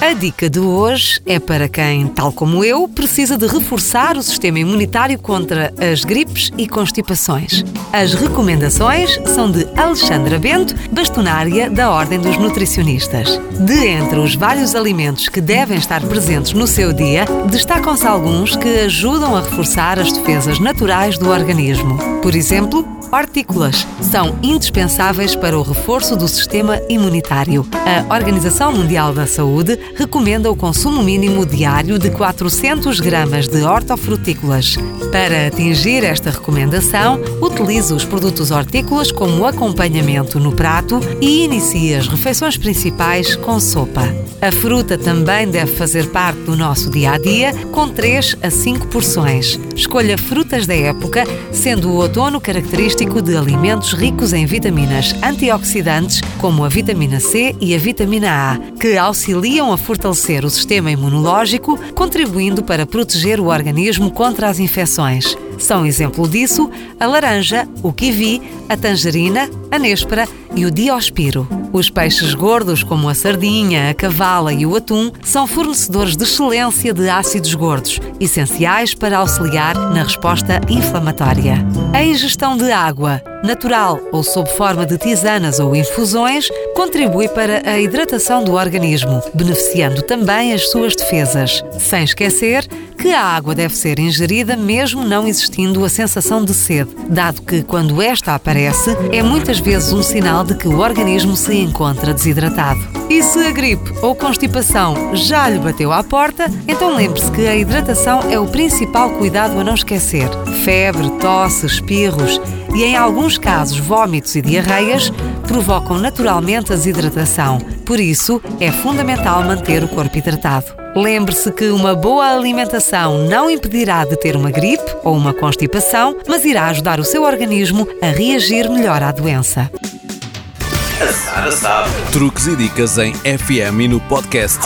A dica de hoje é para quem, tal como eu, precisa de reforçar o sistema imunitário contra as gripes e constipações. As recomendações são de Alexandra Bento, bastonária da Ordem dos Nutricionistas. De entre os vários alimentos que devem estar presentes no seu dia, destacam-se alguns que ajudam a reforçar as defesas naturais do organismo. Por exemplo, hortícolas são indispensáveis para o reforço do sistema imunitário. A Organização Mundial da Saúde recomenda o consumo mínimo diário de 400 gramas de hortofrutícolas. Para atingir esta recomendação, utilize os produtos hortícolas como acompanhamento no prato e inicie as refeições principais com sopa. A fruta também deve fazer parte do nosso dia a dia, com 3 a 5 porções. Escolha frutas da época, sendo o outono característico de alimentos ricos em vitaminas antioxidantes, como a vitamina C e a vitamina A, que auxiliam a fortalecer o sistema imunológico, contribuindo para proteger o organismo contra as infecções. São exemplo disso a laranja, o kiwi, a tangerina, a néspera e o diospiro. Os peixes gordos, como a sardinha, a cavala e o atum, são fornecedores de excelência de ácidos gordos, essenciais para auxiliar na resposta inflamatória. A ingestão de água, natural ou sob forma de tisanas ou infusões, contribui para a hidratação do organismo, beneficiando também as suas defesas. Sem esquecer que a água deve ser ingerida mesmo não existindo a sensação de sede, dado que quando esta aparece, é muitas vezes um sinal de que o organismo se encontra desidratado. E se a gripe ou constipação já lhe bateu à porta, então lembre-se que a hidratação é o principal cuidado a não esquecer. Febre, tosse, espirros e, em alguns casos, vômitos e diarreias provocam naturalmente a desidratação. Por isso, é fundamental manter o corpo hidratado. Lembre-se que uma boa alimentação não impedirá de ter uma gripe ou uma constipação, mas irá ajudar o seu organismo a reagir melhor à doença. A Sara sabe. Truques e dicas em FM e no podcast.